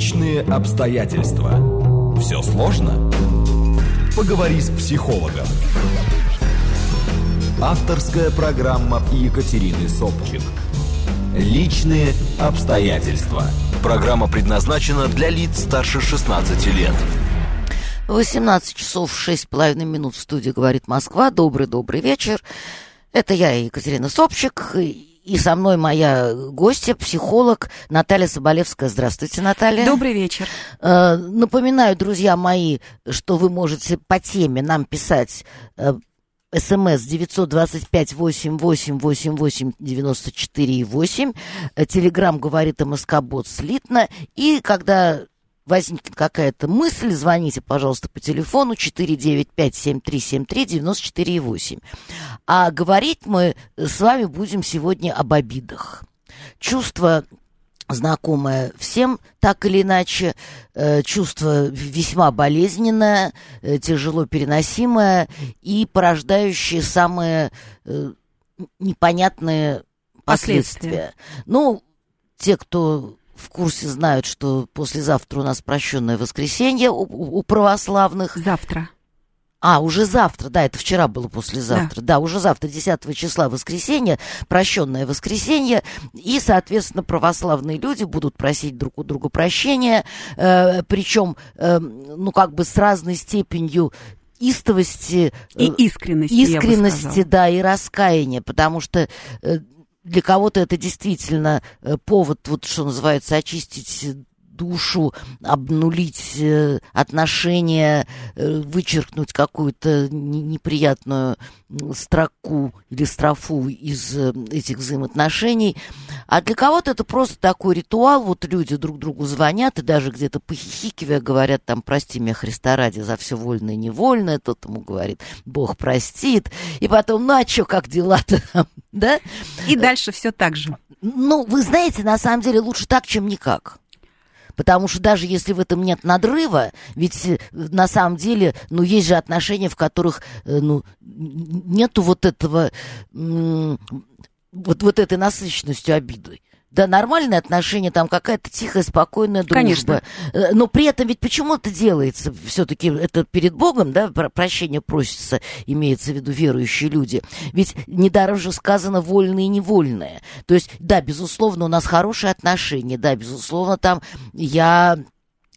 Личные обстоятельства. Все сложно? Поговори с психологом. Авторская программа Екатерины Собчик. Личные обстоятельства. Программа предназначена для лиц старше 16 лет. 18 часов 6,5 минут в студии «Говорит Москва». Добрый-добрый вечер. Это я, Екатерина Собчик, и со мной моя гостья, психолог Наталья Соболевская. Здравствуйте, Наталья. Добрый вечер. Э, напоминаю, друзья мои, что вы можете по теме нам писать э, СМС 925 88 88 94 8. Телеграмм говорит МСК Бот слитно. И когда возникнет какая-то мысль, звоните, пожалуйста, по телефону 495-7373-94,8. А говорить мы с вами будем сегодня об обидах. Чувство знакомое всем, так или иначе, э, чувство весьма болезненное, э, тяжело переносимое и порождающее самые э, непонятные последствия. последствия. Ну, те, кто в курсе знают, что послезавтра у нас прощенное воскресенье у, у православных. Завтра. А, уже завтра, да, это вчера было послезавтра. Да, да уже завтра, 10 числа воскресенье, прощенное воскресенье. И, соответственно, православные люди будут просить друг у друга прощения. Э, причем, э, ну, как бы с разной степенью истовости и искренности, искренности, да, и раскаяния, потому что э, для кого-то это действительно э, повод, вот что называется, очистить душу, обнулить э, отношения, э, вычеркнуть какую-то неприятную строку или строфу из э, этих взаимоотношений. А для кого-то это просто такой ритуал. Вот люди друг другу звонят и даже где-то похихикивая говорят там «Прости меня, Христа ради, за все вольное и невольное». Тот ему говорит «Бог простит». И потом «Ну а что, как дела-то там?» да? И дальше все так же. Ну, вы знаете, на самом деле лучше так, чем никак. Потому что даже если в этом нет надрыва, ведь э, на самом деле, ну, есть же отношения, в которых, э, ну, нету вот этого, вот, вот этой насыщенностью обиды. Да, нормальные отношения, там какая-то тихая, спокойная дружба. Конечно. Э, но при этом ведь почему это делается? Все-таки это перед Богом, да, прощение просится, имеется в виду верующие люди. Ведь недаром же сказано вольное и невольное. То есть, да, безусловно, у нас хорошие отношения, да, безусловно, там я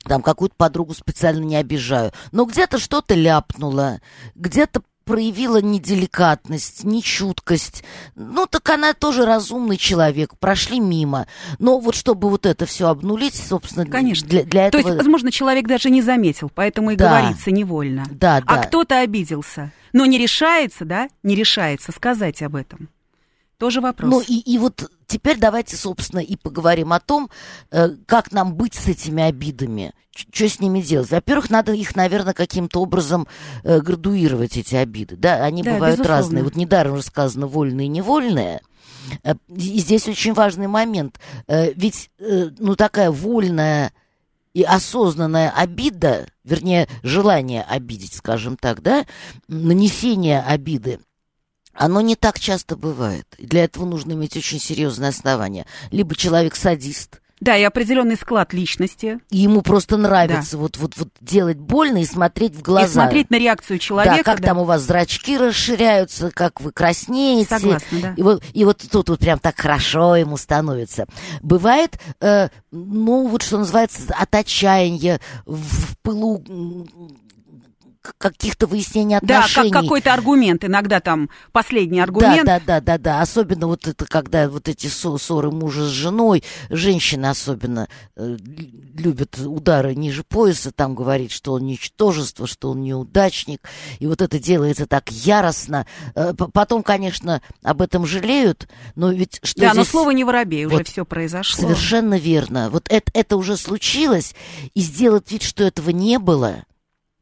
там какую-то подругу специально не обижаю. Но где-то что-то ляпнуло, где-то проявила неделикатность, нечуткость. Ну, так она тоже разумный человек, прошли мимо. Но вот чтобы вот это все обнулить, собственно, Конечно. Для, для этого... То есть, возможно, человек даже не заметил, поэтому и да. говорится невольно. Да, да. А кто-то обиделся, но не решается, да, не решается сказать об этом. Тоже вопрос. Ну и, и вот теперь давайте, собственно, и поговорим о том, э, как нам быть с этими обидами, что с ними делать. Во-первых, надо их, наверное, каким-то образом э, градуировать, эти обиды. Да, они да, бывают безусловно. разные. Вот недаром уже сказано вольные и невольные. Э, и здесь очень важный момент. Ведь, ну, такая вольная и осознанная обида, вернее, желание обидеть, скажем так, да, нанесение обиды – оно не так часто бывает. И для этого нужно иметь очень серьезное основание. Либо человек садист, да, и определенный склад личности. И ему просто нравится да. вот, вот, вот делать больно и смотреть в глаза. И смотреть на реакцию человека. Да, как да. там у вас зрачки расширяются, как вы краснеете. Согласна, да. И вот, и вот тут вот прям так хорошо ему становится. Бывает, э, ну, вот что называется, от отчаяния, в пылу каких-то выяснений отношений. Да, как какой-то аргумент, иногда там последний аргумент. Да, да, да, да, да. Особенно вот это, когда вот эти ссоры мужа с женой, женщины особенно э, любят удары ниже пояса, там говорит, что он ничтожество, что он неудачник, и вот это делается так яростно. Э, потом, конечно, об этом жалеют, но ведь что Да, здесь... но слово не воробей, уже вот, все произошло. Совершенно верно. Вот это, это уже случилось, и сделать вид, что этого не было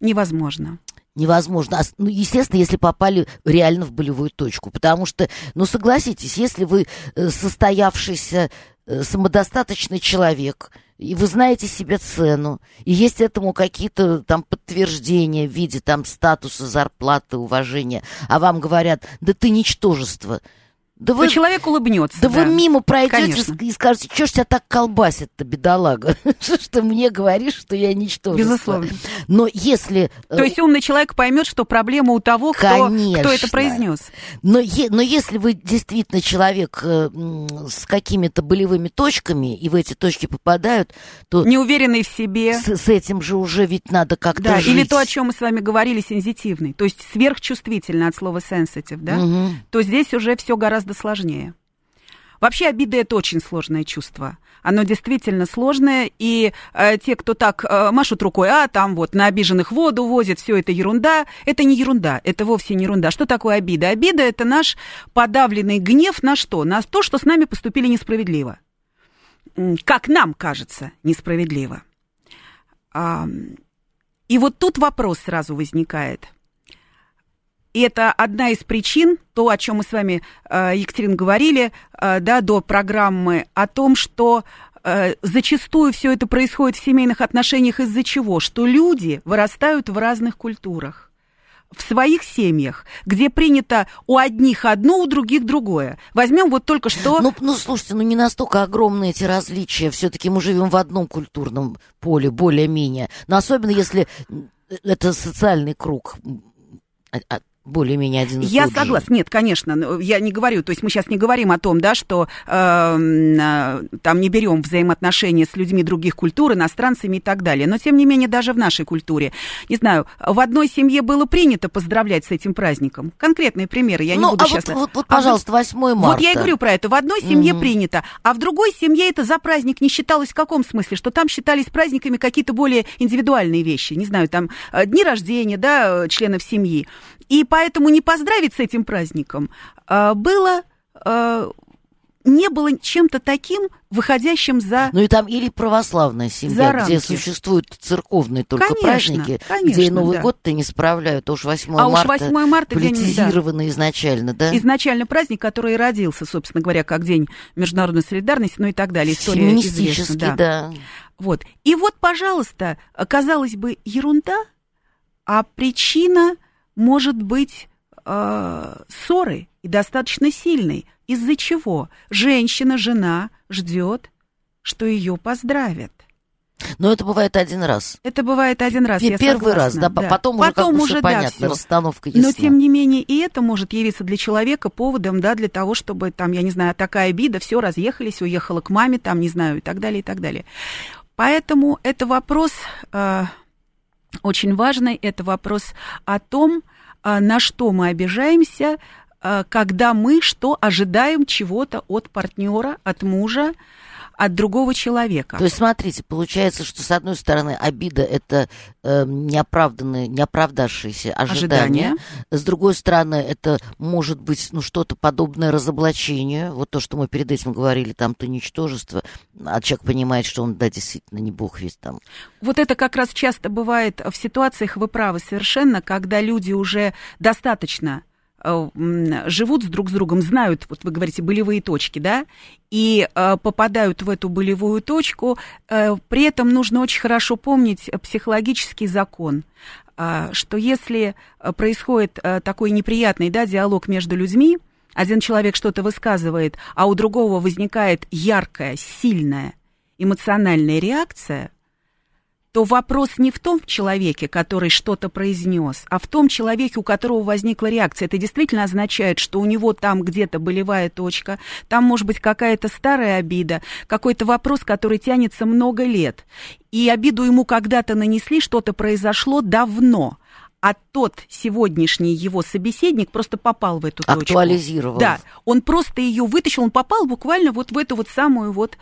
Невозможно невозможно. А ну, естественно, если попали реально в болевую точку. Потому что, ну, согласитесь, если вы э, состоявшийся э, самодостаточный человек, и вы знаете себе цену, и есть этому какие-то там подтверждения в виде там статуса, зарплаты, уважения, а вам говорят, да ты ничтожество, да вы, человек улыбнется. Да, да. вы мимо пройдете и скажете, что ж тебя так колбасит-то, бедолага? что ж ты мне говоришь, что я ничтожество? Безусловно. Но если... Э, То есть умный человек поймет, что проблема у того, кто, кто это произнес. Но, е, но если вы действительно человек э, с какими-то болевыми точками, и в эти точки попадают, то... Неуверенный в себе. С, с этим же уже ведь надо как-то Да, жить. или то, о чем мы с вами говорили, сензитивный. То есть сверхчувствительный от слова sensitive, да? Угу. То здесь уже все гораздо гораздо сложнее. Вообще обида это очень сложное чувство. Оно действительно сложное, и э, те, кто так э, машут рукой, а там вот на обиженных воду возят, все это ерунда, это не ерунда, это вовсе не ерунда. Что такое обида? Обида это наш подавленный гнев на что? На то, что с нами поступили несправедливо. Как нам кажется несправедливо. А, и вот тут вопрос сразу возникает – и это одна из причин, то, о чем мы с вами, э, Екатерина, говорили, э, да, до программы, о том, что э, зачастую все это происходит в семейных отношениях из-за чего? Что люди вырастают в разных культурах в своих семьях, где принято у одних одно, у других другое. Возьмем вот только что... Ну, ну слушайте, ну не настолько огромные эти различия. Все-таки мы живем в одном культурном поле, более-менее. Но особенно если это социальный круг а, а, более-менее один Я согласна. Нет, конечно, я не говорю, то есть мы сейчас не говорим о том, да, что э, э, там не берем взаимоотношения с людьми других культур, иностранцами и так далее. Но, тем не менее, даже в нашей культуре, не знаю, в одной семье было принято поздравлять с этим праздником. Конкретные примеры, я не ну, буду а сейчас... Вот, вот, вот, пожалуйста, 8 марта. Вот я и говорю про это. В одной семье угу. принято, а в другой семье это за праздник не считалось в каком смысле? Что там считались праздниками какие-то более индивидуальные вещи, не знаю, там э, дни рождения, да, членов семьи. И поэтому не поздравить с этим праздником а, было а, не было чем-то таким, выходящим за... Ну и там или православная семья, где существуют церковные только конечно, праздники, конечно, где и Новый да. год-то не справляют, а уж 8 а марта, уж 8 марта политизировано день, да. изначально, да? Изначально праздник, который родился, собственно говоря, как День международной солидарности, ну и так далее. История известна. Да. да. Вот. И вот, пожалуйста, казалось бы, ерунда, а причина может быть э, ссоры и достаточно сильной. Из-за чего? Женщина, жена ждет, что ее поздравят. Но это бывает один раз. Это бывает один раз. Первый раз, да, да. потом, потом уже, уже понятно, да, расстановка ясна. Но тем не менее и это может явиться для человека поводом, да, для того, чтобы там, я не знаю, такая обида, все разъехались, уехала к маме, там, не знаю, и так далее, и так далее. Поэтому это вопрос э, очень важный, это вопрос о том, а, на что мы обижаемся, а, когда мы что ожидаем чего-то от партнера, от мужа, от другого человека. То есть, смотрите, получается, что с одной стороны обида это э, неоправданные, неоправдавшиеся ожидания. ожидания. С другой стороны, это может быть ну, что-то подобное разоблачению. Вот то, что мы перед этим говорили, там то ничтожество, а человек понимает, что он, да, действительно, не бог весь там. Вот это как раз часто бывает в ситуациях, вы правы совершенно, когда люди уже достаточно живут с друг с другом, знают, вот вы говорите, болевые точки, да, и э, попадают в эту болевую точку, э, при этом нужно очень хорошо помнить психологический закон, э, что если происходит э, такой неприятный да, диалог между людьми, один человек что-то высказывает, а у другого возникает яркая, сильная эмоциональная реакция – то вопрос не в том человеке, который что-то произнес, а в том человеке, у которого возникла реакция. Это действительно означает, что у него там где-то болевая точка, там может быть какая-то старая обида, какой-то вопрос, который тянется много лет. И обиду ему когда-то нанесли, что-то произошло давно а тот сегодняшний его собеседник просто попал в эту точку. Актуализировал. Да, он просто ее вытащил, он попал буквально вот в эту вот самую вот,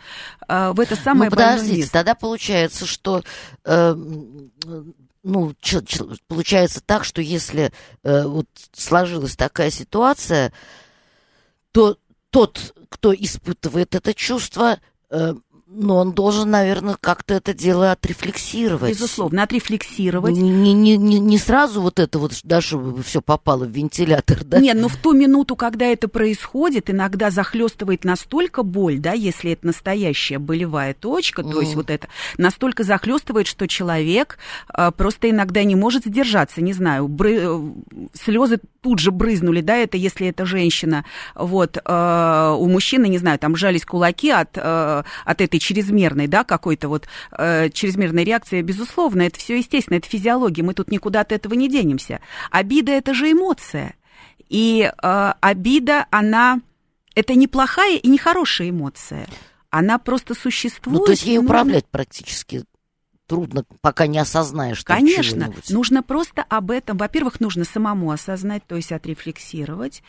э, в это самое Ну, подождите, место. тогда получается, что... Э, ну, ч, ч, получается так, что если э, вот сложилась такая ситуация, то тот, кто испытывает это чувство, э, Но он должен, наверное, как-то это дело отрефлексировать. Безусловно, отрефлексировать. Не, не, не, не сразу вот это вот, да, чтобы все попало в вентилятор, да? Нет, но в ту минуту, когда это происходит, иногда захлестывает настолько боль, да, если это настоящая болевая точка, mm. то есть вот это, настолько захлестывает, что человек а, просто иногда не может сдержаться, не знаю, бры... Слезы тут же брызнули, да, это если это женщина, вот, э, у мужчины, не знаю, там жались кулаки от, э, от этой чрезмерной, да, какой-то вот э, чрезмерной реакции, безусловно, это все естественно, это физиология, мы тут никуда от этого не денемся. Обида это же эмоция, и э, обида, она, это не плохая и не хорошая эмоция, она просто существует. Ну, то есть ей управлять практически трудно, пока не осознаешь. Конечно, нужно просто об этом, во-первых, нужно самому осознать, то есть отрефлексировать.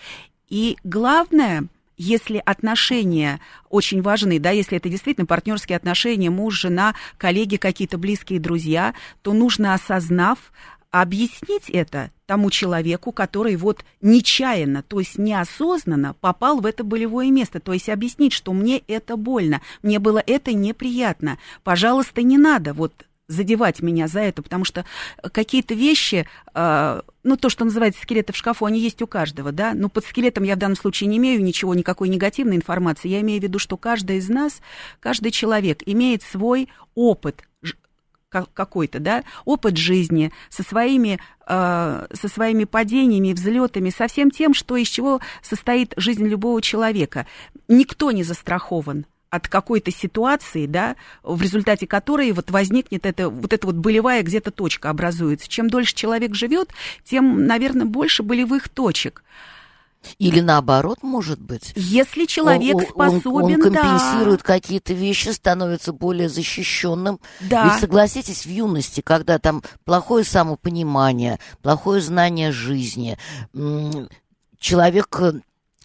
И главное, если отношения очень важны, да, если это действительно партнерские отношения, муж, жена, коллеги, какие-то близкие друзья, то нужно, осознав, объяснить это тому человеку, который вот нечаянно, то есть неосознанно попал в это болевое место. То есть объяснить, что мне это больно, мне было это неприятно. Пожалуйста, не надо вот задевать меня за это, потому что какие-то вещи, э, ну, то, что называется скелеты в шкафу, они есть у каждого, да, но под скелетом я в данном случае не имею ничего, никакой негативной информации, я имею в виду, что каждый из нас, каждый человек имеет свой опыт какой-то, да, опыт жизни со своими, э, со своими падениями, взлетами, со всем тем, что из чего состоит жизнь любого человека. Никто не застрахован от какой-то ситуации, да, в результате которой вот возникнет это, вот эта вот болевая где-то точка образуется. Чем дольше человек живет, тем, наверное, больше болевых точек. Или наоборот, может быть. Если человек он, способен, он, он компенсирует да. какие-то вещи, становится более защищенным. Да. Ведь согласитесь, в юности, когда там плохое самопонимание, плохое знание жизни, человек э,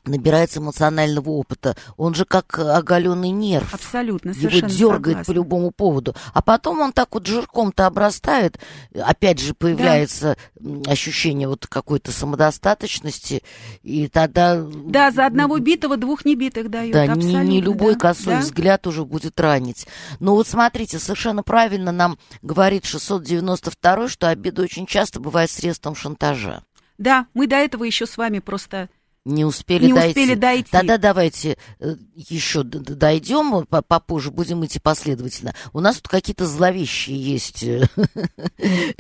набирается эмоционального опыта. Он же как оголенный нерв. Абсолютно, Его дергает согласна. по любому поводу. А потом он так вот жирком-то обрастает. Опять же появляется да. ощущение вот какой-то самодостаточности. И тогда... Да, за одного битого двух небитых дают. Да, не, не любой да. косой да? взгляд уже будет ранить. Но вот смотрите, совершенно правильно нам говорит 692 что обида очень часто бывает средством шантажа. Да, мы до этого еще с вами просто не успели, не дойти. успели дойти. Тогда давайте э, еще дойдем, попозже будем идти последовательно. У нас тут какие-то зловещие есть э,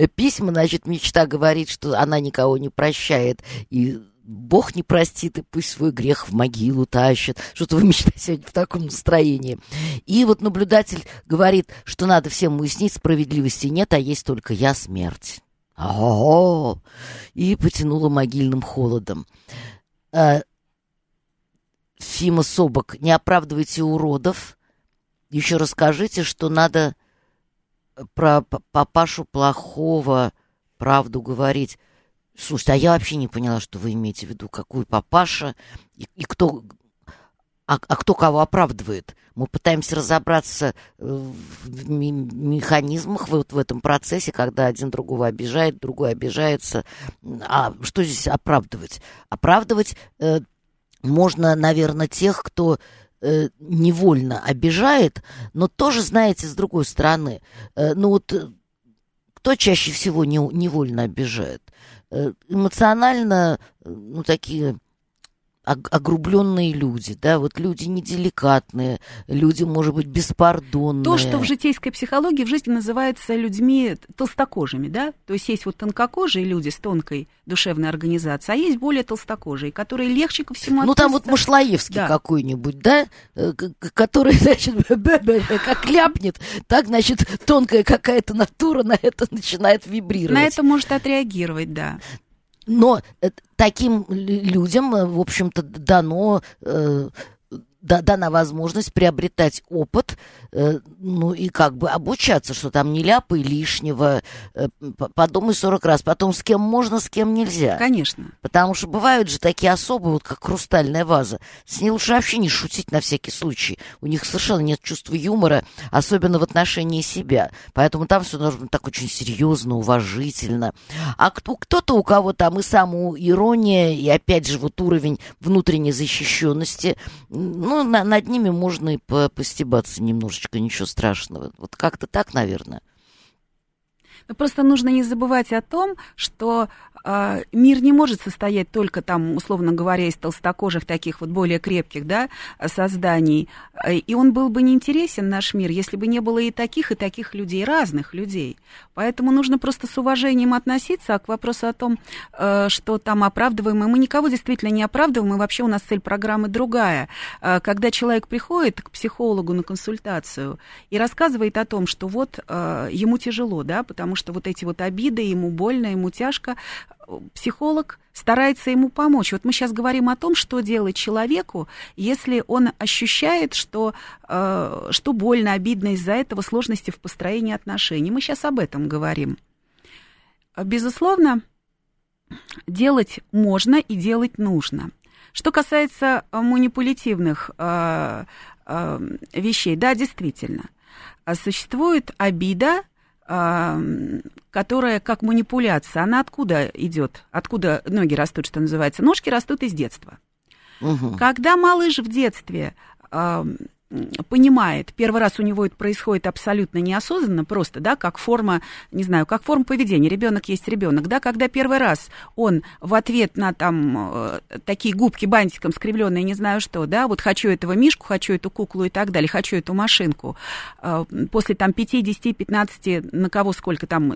письма. Значит, мечта говорит, что она никого не прощает. И Бог не простит, и пусть свой грех в могилу тащит. Что-то вы мечта сегодня в таком настроении. И вот наблюдатель говорит, что надо всем уяснить, справедливости нет, а есть только я смерть. О, и потянула могильным холодом. Э, Фима Собок, не оправдывайте уродов. Еще расскажите, что надо про папашу плохого правду говорить. Слушайте, а я вообще не поняла, что вы имеете в виду, какую папаша и, и кто, а, а кто кого оправдывает. Мы пытаемся разобраться в механизмах вот в этом процессе, когда один другого обижает, другой обижается. А что здесь оправдывать? Оправдывать э, можно, наверное, тех, кто э, невольно обижает, но тоже, знаете, с другой стороны, э, ну вот э, кто чаще всего не, невольно обижает? Э, эмоционально, э, ну, такие огрубленные люди, да, вот люди неделикатные, люди, может быть, беспардонные. То, что в житейской психологии в жизни называется людьми толстокожими, да, то есть есть вот тонкокожие люди с тонкой душевной организацией, а есть более толстокожие, которые легче ко всему Ну, там вот Машлаевский да. какой-нибудь, да, э, который, значит, как ляпнет, так, значит, тонкая какая-то натура на это начинает вибрировать. На это может отреагировать, да. Но э, таким людям, э, в общем-то, дано э, дана возможность приобретать опыт, э, ну и как бы обучаться, что там не ляпай лишнего, э, подумай 40 раз, потом с кем можно, с кем нельзя. Конечно. Потому что бывают же такие особые, вот как хрустальная ваза, с ней лучше вообще не шутить на всякий случай. У них совершенно нет чувства юмора, особенно в отношении себя. Поэтому там все быть так очень серьезно, уважительно. А кто-то, у кого там и самоирония, и опять же вот уровень внутренней защищенности, ну, ну, на, над ними можно и по постебаться немножечко, ничего страшного. Вот как-то так, наверное. Просто нужно не забывать о том, что э, мир не может состоять только там, условно говоря, из толстокожих таких вот более крепких, да, созданий. И он был бы неинтересен, наш мир, если бы не было и таких, и таких людей, разных людей. Поэтому нужно просто с уважением относиться а к вопросу о том, э, что там оправдываем. И мы никого действительно не оправдываем, и вообще у нас цель программы другая. Э, когда человек приходит к психологу на консультацию и рассказывает о том, что вот э, ему тяжело, да, потому что вот эти вот обиды, ему больно, ему тяжко, психолог старается ему помочь. Вот мы сейчас говорим о том, что делать человеку, если он ощущает, что, э, что больно, обидно из-за этого сложности в построении отношений. Мы сейчас об этом говорим. Безусловно, делать можно и делать нужно. Что касается манипулятивных э, э, вещей, да, действительно, существует обида, которая как манипуляция, она откуда идет? Откуда ноги растут, что называется? Ножки растут из детства. Угу. Когда малыш в детстве понимает, первый раз у него это происходит абсолютно неосознанно, просто, да, как форма, не знаю, как форма поведения, ребенок есть ребенок, да, когда первый раз он в ответ на там э, такие губки бантиком скривленные, не знаю что, да, вот хочу этого мишку, хочу эту куклу и так далее, хочу эту машинку, э, после там 5, 10, 15, на кого сколько там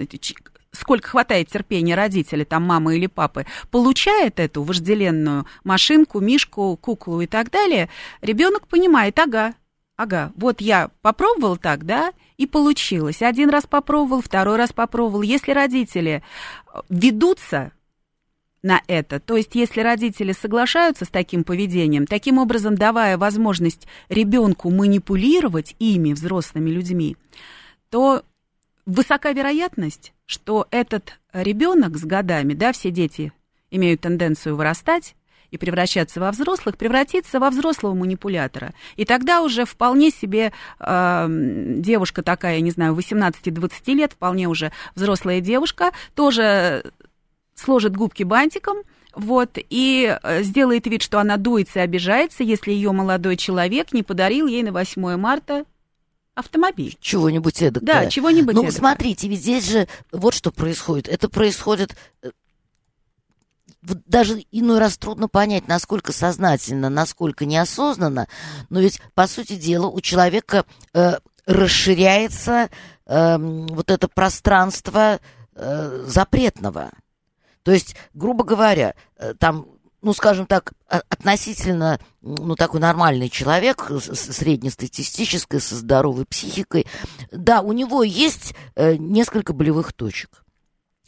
сколько хватает терпения родителей, там мамы или папы, получает эту вожделенную машинку, мишку, куклу и так далее, ребенок понимает, ага, ага, вот я попробовал так, да, и получилось. Один раз попробовал, второй раз попробовал. Если родители э, ведутся на это, то есть если родители соглашаются с таким поведением, таким образом давая возможность ребенку манипулировать ими, взрослыми людьми, то высока вероятность, что этот ребенок с годами, да, все дети имеют тенденцию вырастать, и превращаться во взрослых, превратиться во взрослого манипулятора. И тогда уже вполне себе э, девушка такая, я не знаю, 18-20 лет, вполне уже взрослая девушка, тоже сложит губки бантиком, вот, и э, сделает вид, что она дуется и обижается, если ее молодой человек не подарил ей на 8 марта автомобиль. Чего-нибудь эдакое. Да, чего-нибудь Ну, эдакое. смотрите, ведь здесь же вот что происходит. Это происходит э, даже иной раз трудно понять, насколько сознательно, насколько неосознанно, но ведь, по сути дела, у человека э, расширяется э, вот это пространство э, запретного. То есть, грубо говоря, э, там ну, скажем так, относительно, ну, такой нормальный человек, среднестатистической, со здоровой психикой, да, у него есть э, несколько болевых точек.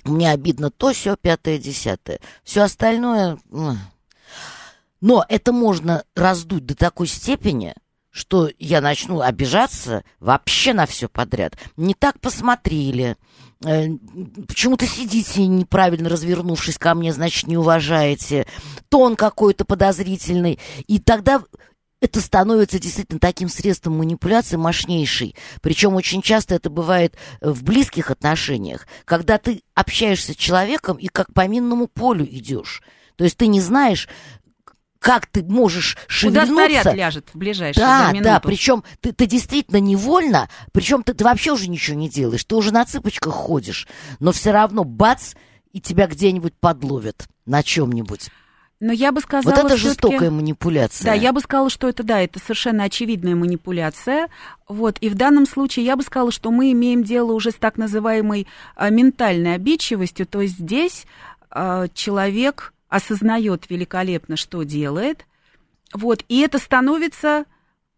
Мне обидно то, все, пятое, десятое. Все остальное... Но это можно раздуть до такой степени, что я начну обижаться вообще на все подряд. Не так посмотрели, почему-то сидите неправильно развернувшись ко мне, значит, не уважаете, тон какой-то подозрительный. И тогда это становится действительно таким средством манипуляции мощнейшей. Причем очень часто это бывает в близких отношениях, когда ты общаешься с человеком и как по минному полю идешь. То есть ты не знаешь, как ты можешь шевельнуться. Куда снаряд ляжет в ближайшую Да, минуту. да, причем ты, ты действительно невольно, причем ты, ты вообще уже ничего не делаешь, ты уже на цыпочках ходишь, но все равно бац, и тебя где-нибудь подловят на чем-нибудь. Но я бы сказала, вот это жестокая манипуляция. Да, я бы сказала, что это да, это совершенно очевидная манипуляция. Вот, и в данном случае я бы сказала, что мы имеем дело уже с так называемой а, ментальной обидчивостью. То есть здесь а, человек осознает великолепно, что делает. Вот, и это становится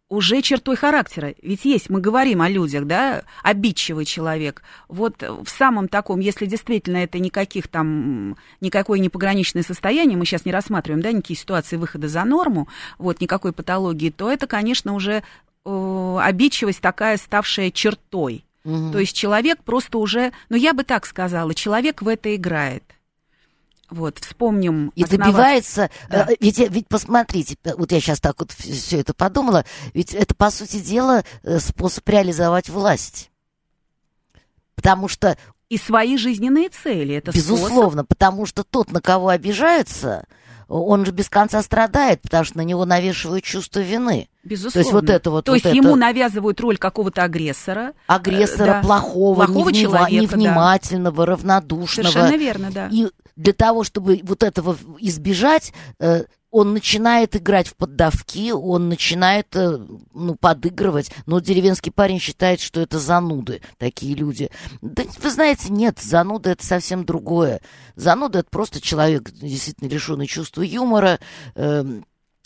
уже чертой характера. Ведь есть, мы говорим о людях, да, обидчивый человек. Вот в самом таком, если действительно это никаких там, никакое не пограничное состояние, мы сейчас не рассматриваем, да, никакие ситуации выхода за норму, вот, никакой патологии, то это, конечно, уже э, обидчивость такая, ставшая чертой. Угу. То есть человек просто уже, ну я бы так сказала, человек в это играет. Вот, вспомним. И основать... добивается, да. Э, ведь, ведь посмотрите, вот я сейчас так вот все это подумала, ведь это, по сути дела, э, способ реализовать власть. Потому что... И свои жизненные цели. Это Безусловно, способ... потому что тот, на кого обижается, он же без конца страдает, потому что на него навешивают чувство вины. Безусловно. То есть вот это вот. То вот есть это... ему навязывают роль какого-то агрессора. Агрессора, да. плохого, плохого невнива... человека, невнимательного, да. равнодушного. Совершенно верно, да. И для того, чтобы вот этого избежать, э, он начинает играть в поддавки, он начинает э, ну, подыгрывать. Но деревенский парень считает, что это зануды, такие люди. Да, вы знаете, нет, зануда это совсем другое. Зануда это просто человек, действительно лишенный чувства юмора, э,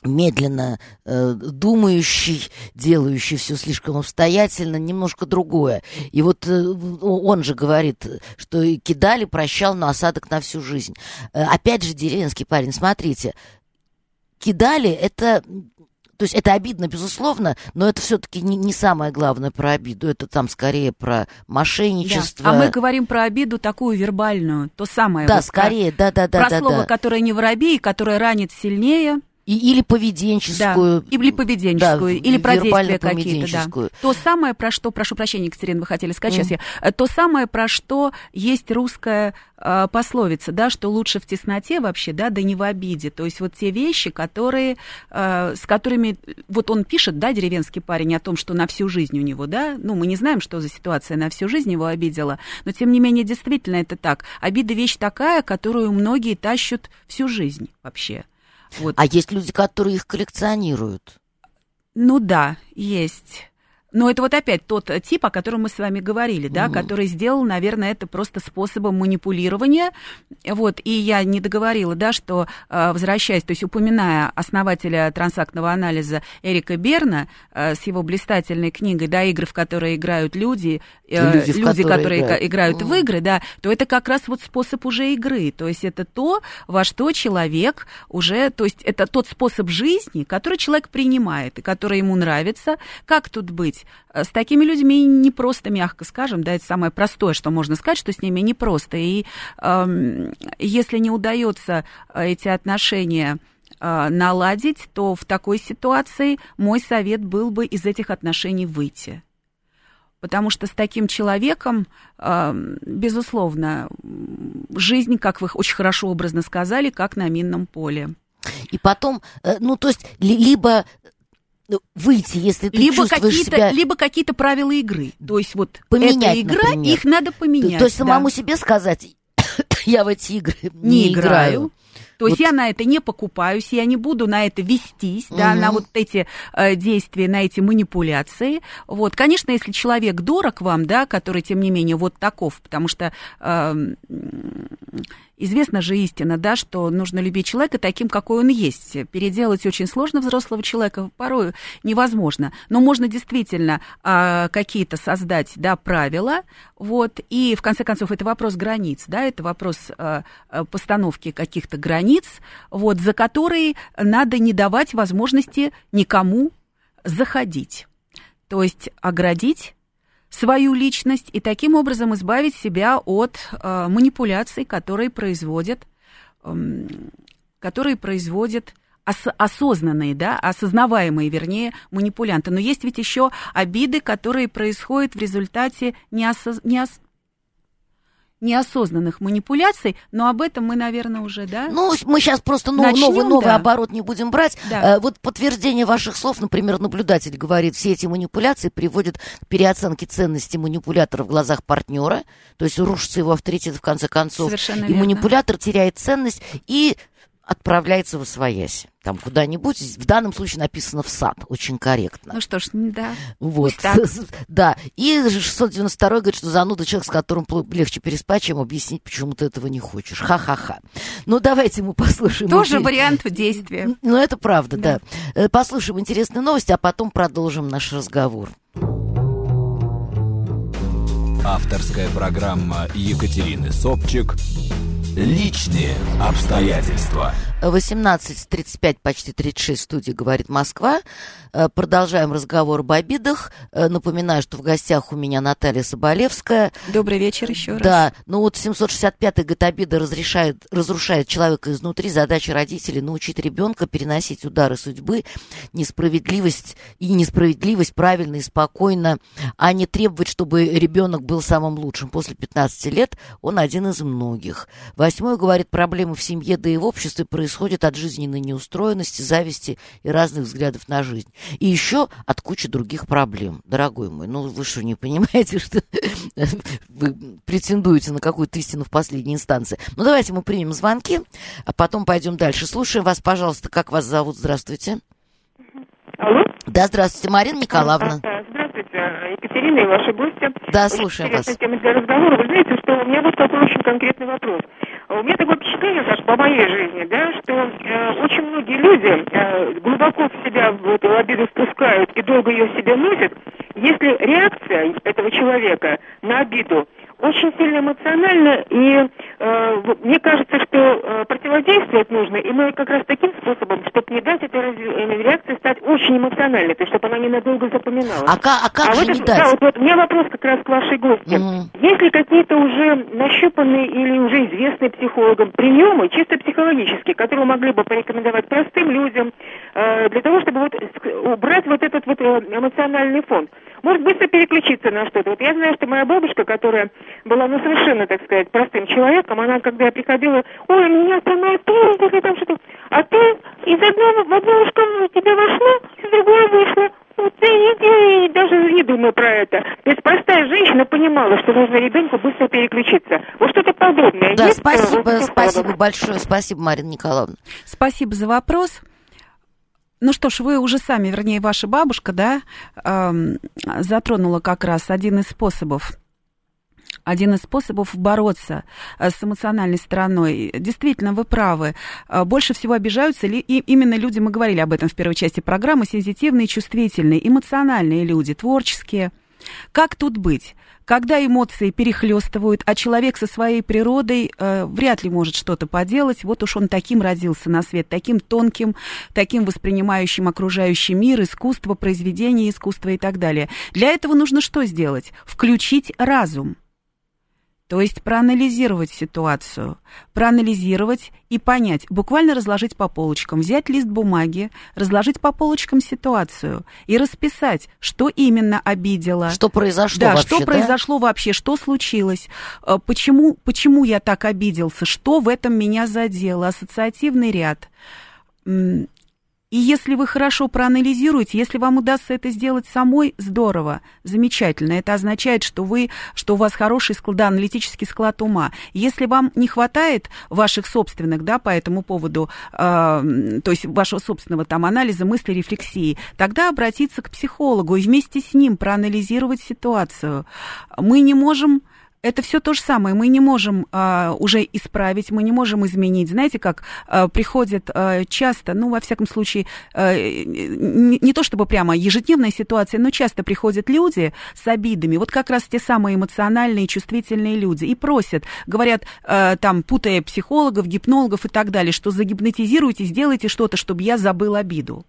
медленно э, думающий, делающий все слишком обстоятельно, немножко другое. И вот э, он же говорит, что кидали, прощал, но осадок на всю жизнь. Э, опять же, деревенский парень, смотрите, кидали, это то есть это обидно, безусловно, но это все-таки не, не самое главное про обиду. Это там скорее про мошенничество. Да. А мы говорим про обиду такую вербальную, то самое. Да, вот скорее, да, да, да. Про да, слово, да. которое не воробей, которое ранит сильнее. И, или поведенческую. Да, или поведенческую, да, или про действия какие-то, да. То самое, про что, прошу прощения, Екатерина, вы хотели сказать, mm. сейчас я, то самое, про что есть русская э, пословица, да, что лучше в тесноте вообще, да, да не в обиде. То есть вот те вещи, которые, э, с которыми, вот он пишет, да, деревенский парень о том, что на всю жизнь у него, да, ну, мы не знаем, что за ситуация на всю жизнь его обидела, но тем не менее, действительно это так. Обида вещь такая, которую многие тащат всю жизнь вообще. Вот. А есть люди, которые их коллекционируют. Ну да, есть. Но это вот опять тот тип, о котором мы с вами говорили, да, угу. который сделал, наверное, это просто способом манипулирования. Вот, и я не договорила, да, что, э, возвращаясь, то есть упоминая основателя трансактного анализа Эрика Берна э, с его блистательной книгой, да, игры, в которые играют люди, э, люди, люди которые, которые играют, играют в игры, да, то это как раз вот способ уже игры. То есть это то, во что человек уже, то есть это тот способ жизни, который человек принимает и который ему нравится. Как тут быть? Быть. Э, с такими людьми не просто, мягко скажем, да, это самое простое, что можно сказать, что с ними непросто. И э, если не удается э, эти отношения э, наладить, то в такой ситуации мой совет был бы из этих отношений выйти. Потому что с таким человеком, э, безусловно, жизнь, как вы очень хорошо образно сказали, как на минном поле. И потом, э, ну, то есть, либо выйти, если ты либо чувствуешь какие-то, себя... Либо какие-то правила игры. То есть вот Поменять, эта игра, например. их надо поменять. То, то есть да. самому себе сказать, я в эти игры не, не играю. играю. То вот. есть я на это не покупаюсь, я не буду на это вестись, угу. да, на вот эти э, действия, на эти манипуляции. Вот, конечно, если человек дорог вам, да, который, тем не менее, вот таков, потому что э, Известна же истина, да, что нужно любить человека таким, какой он есть. Переделать очень сложно взрослого человека, порой невозможно. Но можно действительно а, какие-то создать, да, правила, вот, и в конце концов это вопрос границ, да, это вопрос а, постановки каких-то границ, вот, за которые надо не давать возможности никому заходить. То есть оградить свою личность и таким образом избавить себя от э, манипуляций, которые производят, э, которые производят ос- осознанные, да, осознаваемые, вернее, манипулянты. Но есть ведь еще обиды, которые происходят в результате неосоз... неос неосознанных манипуляций, но об этом мы, наверное, уже, да? Ну, мы сейчас просто нов, Начнем, новый, новый да. оборот не будем брать. Да. Э, вот подтверждение ваших слов, например, наблюдатель говорит, все эти манипуляции приводят к переоценке ценности манипулятора в глазах партнера, то есть рушится его авторитет в конце концов. Совершенно и верно. манипулятор теряет ценность и отправляется в освоясь. Там куда-нибудь, в данном случае написано в сад, очень корректно. Ну что ж, да. Вот, да. И 692 говорит, что зануда человек, с которым легче переспать, чем объяснить, почему ты этого не хочешь. Ха-ха-ха. Ну, давайте мы послушаем. Тоже интерес- вариант действия. Ну, это правда, да. Да. Э, Послушаем интересные новости, а потом продолжим наш разговор. Авторская программа Екатерины Собчик «Личные обстоятельства». 18.35, почти 36 в студии «Говорит Москва». Э, Продолжаем разговор об обидах. Э, Напоминаю, что в гостях у меня Наталья Соболевская. Добрый вечер еще раз. Да, ну вот 765-й говорит, обида разрешает, разрушает человека изнутри. Задача родителей научить ребенка переносить удары судьбы, несправедливость и несправедливость правильно и спокойно, а не требовать, чтобы ребенок был самым лучшим. После 15 лет он один из многих. Восьмой говорит, проблемы в семье, да и в обществе происходят происходит от жизненной неустроенности, зависти и разных взглядов на жизнь. И еще от кучи других проблем, дорогой мой. Ну, вы что, не понимаете, что вы претендуете на какую-то истину в последней инстанции? Ну, давайте мы примем звонки, а потом пойдем дальше. Слушаем вас, пожалуйста. Как вас зовут? Здравствуйте. Алло? Да, здравствуйте, Марина Николаевна. Здравствуйте, Екатерина и ваши гости. Да, слушаем вас. тема для разговора. Вы знаете, что у меня вот такой очень конкретный вопрос. У меня такое впечатление, Саша, по моей жизни, да, что э, очень многие люди э, глубоко в себя в эту обиду спускают и долго ее в себе носят, если реакция этого человека на обиду очень сильно эмоционально, и э, мне кажется, что э, противодействовать нужно именно как раз таким способом, чтобы не дать этой э, реакции стать очень эмоциональной, то есть чтобы она ненадолго запоминалась. А, а как а же вот не это, дать? Да, вот, вот у меня вопрос как раз к вашей гости. Угу. Есть ли какие-то уже нащупанные или уже известные психологам приемы, чисто психологические, которые могли бы порекомендовать простым людям э, для того, чтобы вот убрать вот этот вот э, эмоциональный фон? Может быстро переключиться на что-то. Вот я знаю, что моя бабушка, которая была, ну, совершенно, так сказать, простым человеком, она, когда я приходила, ой, меня самая пиздили, там что-то, а ты из одного в одну шкафу тебе вошло, из другой вышло, ну, ты иди, даже не думай про это. То есть простая женщина понимала, что нужно ребенку быстро переключиться. Вот что-то подобное. Да, есть, спасибо, э, спасибо большое, спасибо, Марина Николаевна. Спасибо за вопрос. Ну что ж, вы уже сами, вернее, ваша бабушка, да, эм, затронула как раз один из способов один из способов бороться э, с эмоциональной стороной. Действительно, вы правы. Э, больше всего обижаются ли и именно люди, мы говорили об этом в первой части программы, сенситивные, чувствительные, эмоциональные люди, творческие. Как тут быть? Когда эмоции перехлестывают, а человек со своей природой э, вряд ли может что-то поделать, вот уж он таким родился на свет, таким тонким, таким воспринимающим окружающий мир, искусство, произведение искусства и так далее. Для этого нужно что сделать? Включить разум. То есть проанализировать ситуацию, проанализировать и понять, буквально разложить по полочкам, взять лист бумаги, разложить по полочкам ситуацию и расписать, что именно обидело. Что произошло да, вообще, что да? произошло вообще, что случилось, э, почему, почему я так обиделся, что в этом меня задело, ассоциативный ряд. И если вы хорошо проанализируете, если вам удастся это сделать самой, здорово, замечательно. Это означает, что вы, что у вас хороший склад, аналитический склад ума. Если вам не хватает ваших собственных, да, по этому поводу, э, то есть вашего собственного там анализа, мысли, рефлексии, тогда обратиться к психологу и вместе с ним проанализировать ситуацию. Мы не можем это все то же самое. Мы не можем а, уже исправить, мы не можем изменить. Знаете, как а, приходят а, часто, ну, во всяком случае, а, не, не то чтобы прямо ежедневная ситуация, но часто приходят люди с обидами, вот как раз те самые эмоциональные, чувствительные люди, и просят, говорят, а, там, путая психологов, гипнологов и так далее, что загипнотизируйте, сделайте что-то, чтобы я забыл обиду.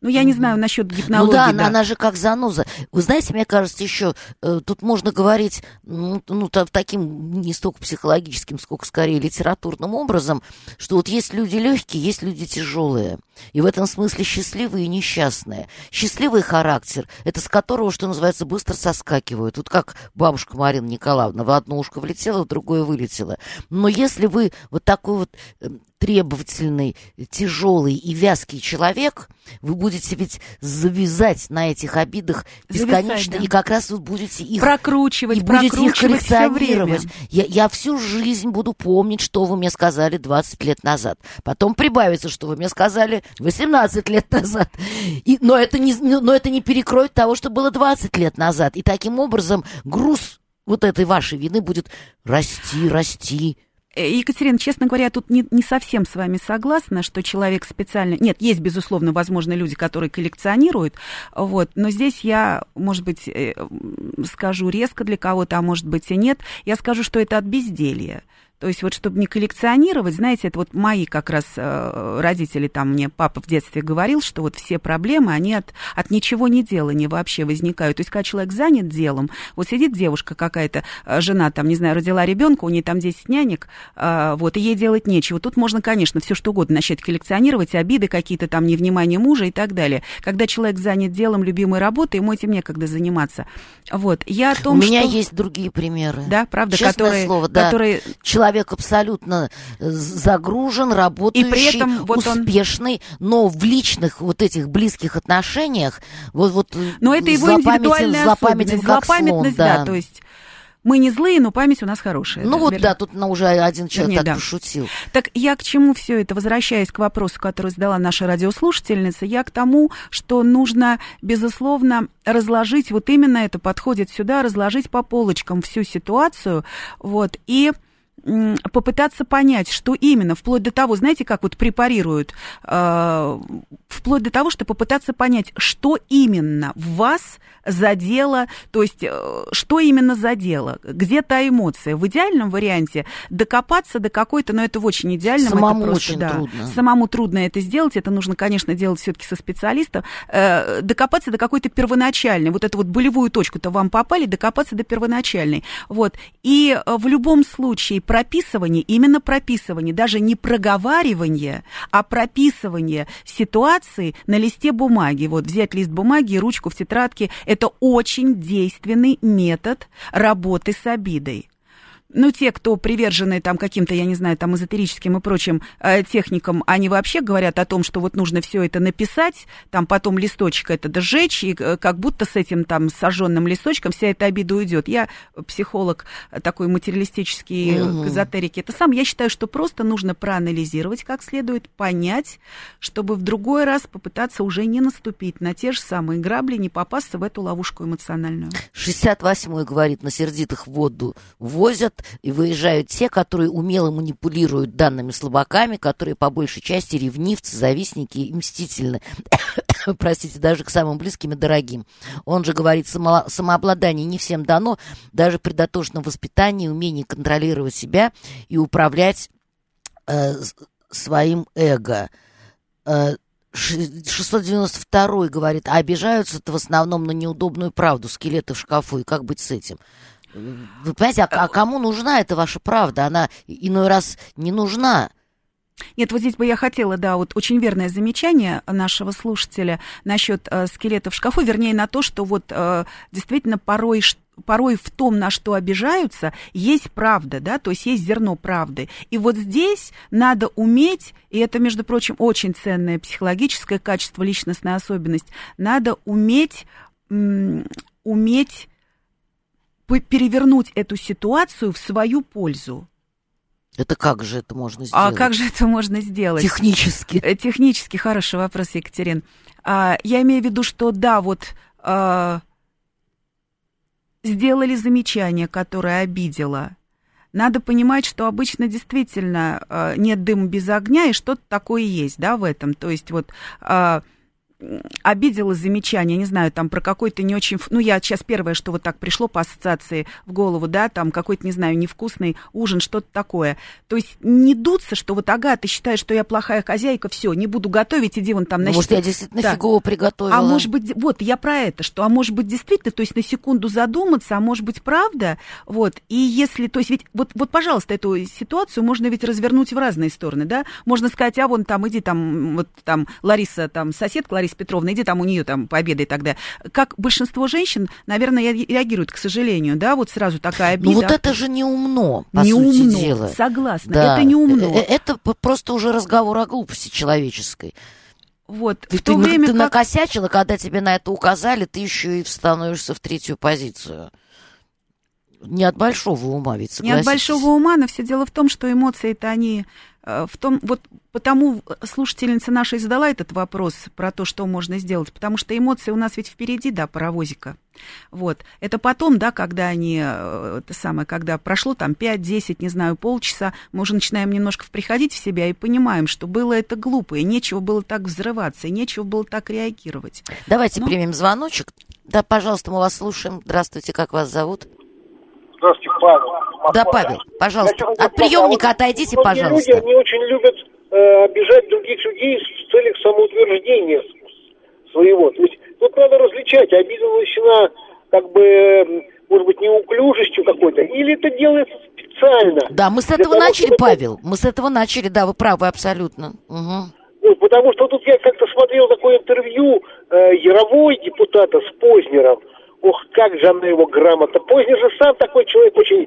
Ну, я не знаю насчет гипнологии. Ну да, да. Она, же как заноза. Вы знаете, мне кажется, еще э, тут можно говорить ну, ну таким не столько психологическим, сколько скорее литературным образом, что вот есть люди легкие, есть люди тяжелые. И в этом смысле счастливые и несчастные. Счастливый характер, это с которого, что называется, быстро соскакивают. Вот как бабушка Марина Николаевна в одно ушко влетела, в другое вылетела. Но если вы вот такой вот эм, требовательный, тяжелый и вязкий человек, вы будете ведь завязать на этих обидах бесконечно, Зависать, да. и как раз вы будете их прокручивать, и будете их прокручивать все время. коллекционировать. Я, я всю жизнь буду помнить, что вы мне сказали 20 лет назад. Потом прибавится, что вы мне сказали 18 лет назад. И, но, это не, но это не перекроет того, что было 20 лет назад. И таким образом груз вот этой вашей вины будет расти, расти. Э, Екатерина, честно говоря, я тут не, не совсем с вами согласна, что человек специально... Нет, есть, безусловно, возможно, люди, которые коллекционируют, вот, но здесь я, может быть, э, скажу резко для кого-то, а может быть и нет, я скажу, что это от безделья. То есть вот чтобы не коллекционировать, знаете, это вот мои как раз э, родители, там мне папа в детстве говорил, что вот все проблемы, они от, от ничего не делания вообще возникают. То есть когда человек занят делом, вот сидит девушка какая-то, э, жена там, не знаю, родила ребенка, у нее там 10 нянек, э, вот, и ей делать нечего. Тут можно, конечно, все что угодно начать коллекционировать, обиды какие-то там, невнимание мужа и так далее. Когда человек занят делом, любимой работой, ему этим некогда заниматься. Вот, я о том, У меня что... есть другие примеры. Да, правда, Честное которые, слово, да. которые Человек человек абсолютно э, загружен, работающий, и при этом вот успешный, он... но в личных вот этих близких отношениях вот вот Но это его индивидуальная злопамятен, злопамятность, да. да, то есть мы не злые, но память у нас хорошая. Ну да, вот, верно? да, тут уже один человек Вернее, так да. пошутил. Так я к чему все это? Возвращаясь к вопросу, который задала наша радиослушательница, я к тому, что нужно, безусловно, разложить, вот именно это подходит сюда, разложить по полочкам всю ситуацию, вот, и попытаться понять, что именно, вплоть до того, знаете, как вот препарируют, э, вплоть до того, что попытаться понять, что именно в вас задело, то есть э, что именно задело, где та эмоция. В идеальном варианте докопаться до какой-то, но это в очень идеальном. Самому это просто, очень да, трудно. Самому трудно это сделать, это нужно, конечно, делать все-таки со специалистом. Э, докопаться до какой-то первоначальной, вот эту вот болевую точку-то вам попали, докопаться до первоначальной. Вот. И в любом случае прописывание, именно прописывание, даже не проговаривание, а прописывание ситуации на листе бумаги. Вот взять лист бумаги и ручку в тетрадке, это очень действенный метод работы с обидой ну, те, кто привержены там каким-то, я не знаю, там эзотерическим и прочим э, техникам, они вообще говорят о том, что вот нужно все это написать, там потом листочек это сжечь, и э, как будто с этим там сожженным листочком вся эта обида уйдет. Я психолог такой материалистический, угу. эзотерики. Это сам, я считаю, что просто нужно проанализировать как следует, понять, чтобы в другой раз попытаться уже не наступить на те же самые грабли, не попасться в эту ловушку эмоциональную. 68-й говорит, на сердитых воду возят, и выезжают те, которые умело манипулируют данными слабаками, которые по большей части ревнивцы, завистники и мстительны. Простите, даже к самым близким и дорогим. Он же говорит, само, самообладание не всем дано, даже при дотошном воспитании, умении контролировать себя и управлять э, своим эго. Э, 692 говорит, а обижаются-то в основном на неудобную правду, скелеты в шкафу, и как быть с этим? Вы понимаете, а, а кому нужна эта ваша правда? Она иной раз не нужна. Нет, вот здесь бы я хотела, да, вот очень верное замечание нашего слушателя насчет э, скелета в шкафу, вернее, на то, что вот э, действительно порой порой в том, на что обижаются, есть правда, да, то есть есть зерно правды. И вот здесь надо уметь, и это, между прочим, очень ценное психологическое качество, личностная особенность, надо уметь, уметь перевернуть эту ситуацию в свою пользу. Это как же это можно сделать? А как же это можно сделать? Технически. Э, технически, хороший вопрос, Екатерин. А, я имею в виду, что да, вот а, сделали замечание, которое обидело. Надо понимать, что обычно действительно а, нет дыма без огня, и что-то такое есть, да, в этом. То есть вот... А, обидела замечание, не знаю, там про какой-то не очень... Ну, я сейчас первое, что вот так пришло по ассоциации в голову, да, там какой-то, не знаю, невкусный ужин, что-то такое. То есть не дуться, что вот, ага, ты считаешь, что я плохая хозяйка, все, не буду готовить, иди вон там... Значит, может, я действительно да. фигово приготовила. А может быть, вот, я про это, что, а может быть, действительно, то есть на секунду задуматься, а может быть, правда, вот, и если, то есть ведь, вот, вот, пожалуйста, эту ситуацию можно ведь развернуть в разные стороны, да, можно сказать, а вон там, иди там, вот там, Лариса, там, соседка Лариса Лариса Петровна, иди там у нее там пообедай тогда. Как большинство женщин, наверное, реагируют, к сожалению, да, вот сразу такая обида. Ну вот это же не умно, по не сути умно, дела. согласна, да. это не умно. Э, это просто уже разговор о глупости человеческой. Вот, ты, в то ты, время ты как... накосячила, когда тебе на это указали, ты еще и становишься в третью позицию. Не от большого ума ведь, согласитесь. Не от большого ума, но все дело в том, что эмоции-то они Э, в том, вот потому слушательница наша и задала этот вопрос про то, что можно сделать, потому что эмоции у нас ведь впереди, да, паровозика. Вот. Это потом, да, когда они, э, это самое, когда прошло там 5-10, не знаю, полчаса, мы уже начинаем немножко приходить в себя и понимаем, что было это глупо, и нечего было так взрываться, и нечего было так реагировать. Давайте Но... примем звоночек. Да, пожалуйста, мы вас слушаем. Здравствуйте, как вас зовут? Здравствуйте, Павел. Москва. Да, Павел, пожалуйста. От приемника отойдите, пожалуйста. Люди, они очень любят э, обижать других людей в целях самоутверждения своего. То есть тут надо различать, обида начина как бы, может быть, неуклюжестью какой-то, или это делается специально. Да, мы с этого того, начали, чтобы... Павел. Мы с этого начали, да, вы правы абсолютно. Угу. Ну, потому что тут я как-то смотрел такое интервью э, Яровой депутата с Познером. Ох, как же она его грамотно. Поздний же сам такой человек очень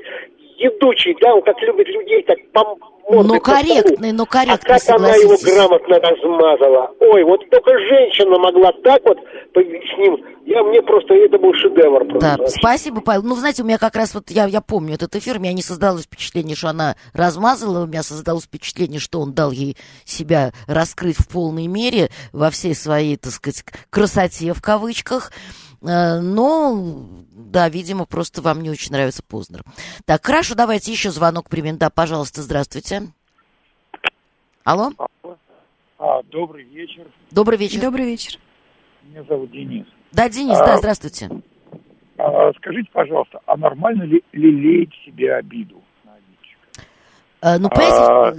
летучий, да, он как любит людей, так по но корректный, но корректный, А как она его грамотно размазала. Ой, вот только женщина могла так вот с ним. Я, мне просто, это был шедевр. Просто. Да, спасибо, Павел. Ну, знаете, у меня как раз вот, я, я помню этот эфир, у меня не создалось впечатление, что она размазала, у меня создалось впечатление, что он дал ей себя раскрыть в полной мере, во всей своей, так сказать, красоте в кавычках. Э, но, да, видимо, просто вам не очень нравится Познер. Так, хорошо, давайте еще звонок примем. Да, пожалуйста, здравствуйте. Алло? А, добрый вечер. Добрый вечер. Добрый вечер. Меня зовут Денис. Да, Денис, а, да, здравствуйте. А, скажите, пожалуйста, а нормально ли лелеять себе обиду на обидчика? А, ну, понимаете, а...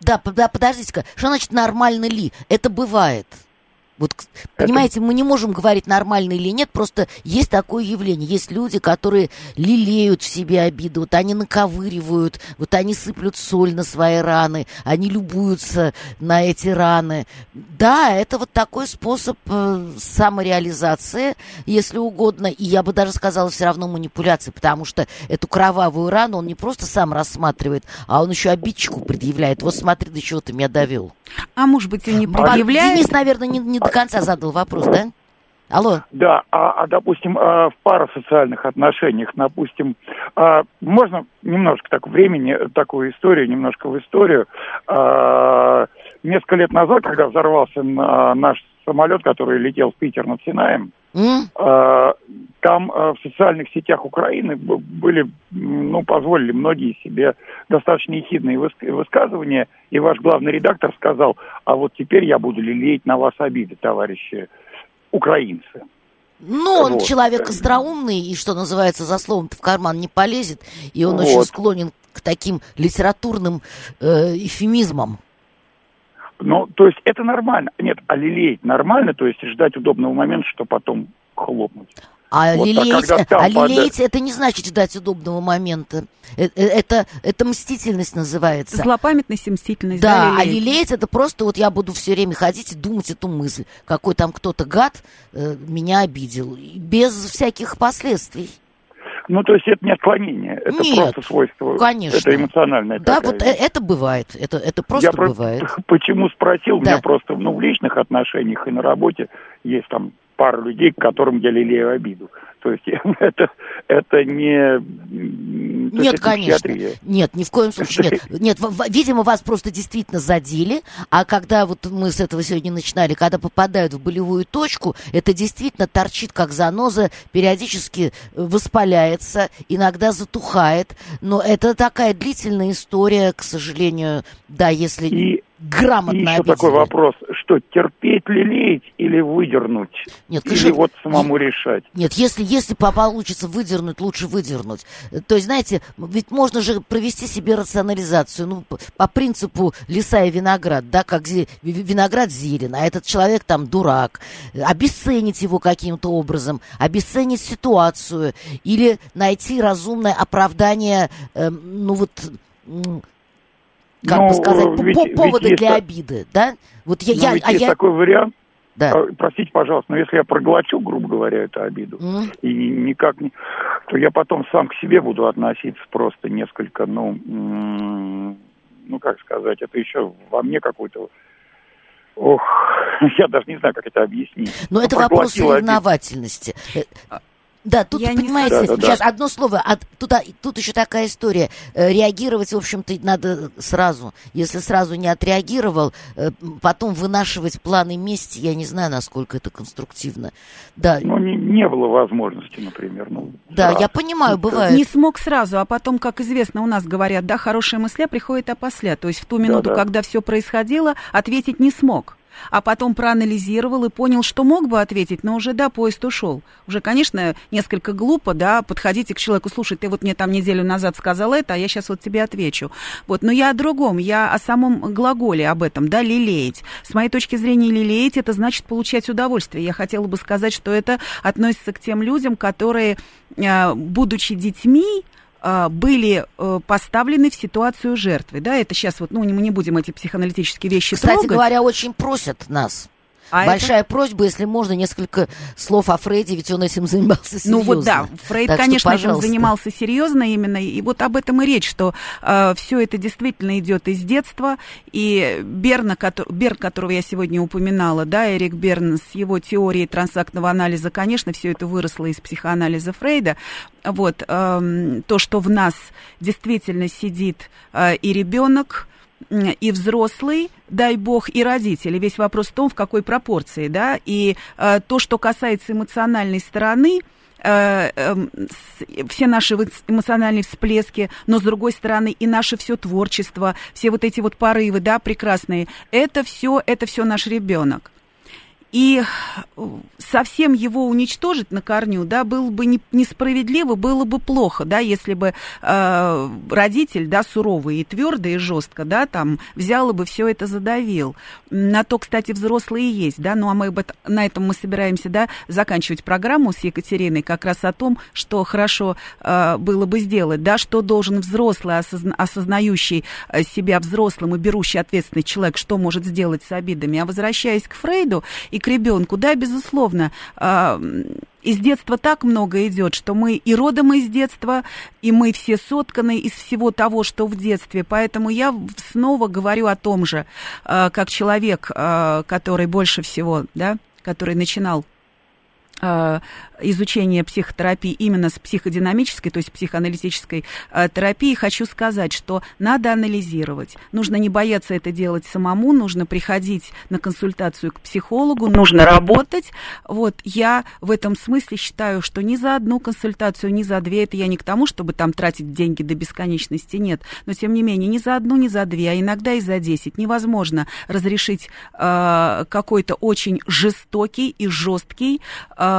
да, да, подождите-ка, что значит нормально ли? Это бывает. Вот, понимаете, мы не можем говорить, нормально или нет, просто есть такое явление. Есть люди, которые лелеют в себе обиду, вот они наковыривают, вот они сыплют соль на свои раны, они любуются на эти раны. Да, это вот такой способ э, самореализации, если угодно, и я бы даже сказала, все равно манипуляции, потому что эту кровавую рану он не просто сам рассматривает, а он еще обидчику предъявляет. Вот смотри, до чего ты меня довел. А может быть, и не предъявляет? Денис, наверное, не, не до конца задал вопрос, да? Алло. Да, а, а допустим, а, в парасоциальных отношениях, допустим, а, можно немножко так времени, такую историю, немножко в историю. А, несколько лет назад, когда взорвался наш самолет, который летел в Питер над Синаем, mm. там в социальных сетях Украины были, ну, позволили многие себе достаточно ехидные высказывания, и ваш главный редактор сказал, а вот теперь я буду лелеять на вас обиды, товарищи украинцы. Ну, он вот. человек остроумный, и, что называется, за словом в карман не полезет, и он вот. очень склонен к таким литературным э, эфемизмам. Ну, то есть это нормально. Нет, а лелеять нормально, то есть ждать удобного момента, что потом хлопнуть. А, вот лелеять, так, а лелеять это не значит ждать удобного момента. Это, э, это, это мстительность называется. Злопамятность и мстительность. Да, да лелеять. а лелеять это просто вот я буду все время ходить и думать эту мысль, какой там кто-то гад э, меня обидел, без всяких последствий. Ну, то есть это не отклонение, это Нет, просто свойство. Конечно. Это эмоциональное. Да, такая вот вещь. это бывает, это, это просто Я бывает. Почему спросил, да. у меня просто ну, в личных отношениях и на работе есть там пара людей, к которым я лелею обиду. То есть это, это не... Нет, это конечно. Нет, ни в коем случае нет. Нет, видимо, вас просто действительно задели, а когда вот мы с этого сегодня начинали, когда попадают в болевую точку, это действительно торчит как заноза, периодически воспаляется, иногда затухает, но это такая длительная история, к сожалению, да, если... И грамотно И еще такой вопрос, что терпеть, лелеять или выдернуть? Нет, конечно, или вот самому решать? Нет, если, если получится выдернуть, лучше выдернуть. То есть, знаете, ведь можно же провести себе рационализацию, ну, по, по принципу леса и виноград, да, как зе, виноград зелен, а этот человек там дурак, обесценить его каким-то образом, обесценить ситуацию или найти разумное оправдание, э, ну вот как ну, бы сказать, ведь, поводы ведь для обиды, да? Вот я, я, ведь а есть я... такой вариант. Да. А, простите, пожалуйста, но если я проглочу, грубо говоря, эту обиду, mm. и никак не, то я потом сам к себе буду относиться просто несколько, ну, ну как сказать, это еще во мне какой-то Ох, я даже не знаю, как это объяснить. Но ну, это вопрос соревновательности. Да, тут, я понимаете, не... да, да, сейчас да. одно слово, а тут, тут еще такая история. Э, реагировать, в общем-то, надо сразу. Если сразу не отреагировал, э, потом вынашивать планы мести, я не знаю, насколько это конструктивно. Да. Ну, не, не было возможности, например. Ну, да, сразу. я понимаю, бывает. Не смог сразу, а потом, как известно, у нас говорят, да, хорошая мысля приходит опосля. То есть в ту минуту, да, да. когда все происходило, ответить не смог а потом проанализировал и понял, что мог бы ответить, но уже, да, поезд ушел. Уже, конечно, несколько глупо, да, подходите к человеку, слушай, ты вот мне там неделю назад сказал это, а я сейчас вот тебе отвечу. Вот, но я о другом, я о самом глаголе об этом, да, лелеять. С моей точки зрения, лелеять, это значит получать удовольствие. Я хотела бы сказать, что это относится к тем людям, которые, э, будучи детьми, были э, поставлены в ситуацию жертвы. Да, это сейчас вот, ну, мы не будем эти психоаналитические вещи Кстати трогать. говоря, очень просят нас А Большая это... просьба, если можно, несколько слов о Фрейде, ведь он этим занимался серьезно. Ну вот да, Фрейд, так конечно, что, этим занимался серьезно именно, и вот об этом и речь, что э, все это действительно идет из детства, и Берна, который, Берн, которого я сегодня упоминала, да, Эрик Берн с его теорией трансактного анализа, конечно, все это выросло из психоанализа Фрейда, вот, э, то, что в нас действительно сидит э, и ребенок, и взрослый, дай бог, и родители. Весь вопрос в том, в какой пропорции, да, и э, то, что касается эмоциональной стороны, э, э, все наши эмоциональные всплески, но с другой стороны и наше все творчество, все вот эти вот порывы, да, прекрасные, это все, это все наш ребенок. И э, совсем его уничтожить на корню, да, было бы не, несправедливо, было бы плохо, да, если бы э, родитель, да, суровый и твердый и жестко, да, там, взял бы все это задавил. На то, кстати, взрослые есть, да, ну, а мы бы, на этом мы собираемся, да, заканчивать программу с Екатериной как раз о том, что хорошо э, было бы сделать, да, что должен взрослый, осозна, осознающий э, себя взрослым и берущий ответственный человек, что может сделать с обидами. А возвращаясь к Фрейду и к ребенку, да, безусловно, а, из детства так много идет, что мы и родом из детства, и мы все сотканы из всего того, что в детстве. Поэтому я снова говорю о том же, а, как человек, а, который больше всего, да, который начинал изучения психотерапии именно с психодинамической, то есть психоаналитической э, терапией, хочу сказать, что надо анализировать. Нужно не бояться это делать самому, нужно приходить на консультацию к психологу, нужно работать. Вот я в этом смысле считаю, что ни за одну консультацию, ни за две, это я не к тому, чтобы там тратить деньги до бесконечности, нет. Но тем не менее, ни за одну, ни за две, а иногда и за десять невозможно разрешить э, какой-то очень жестокий и жесткий э,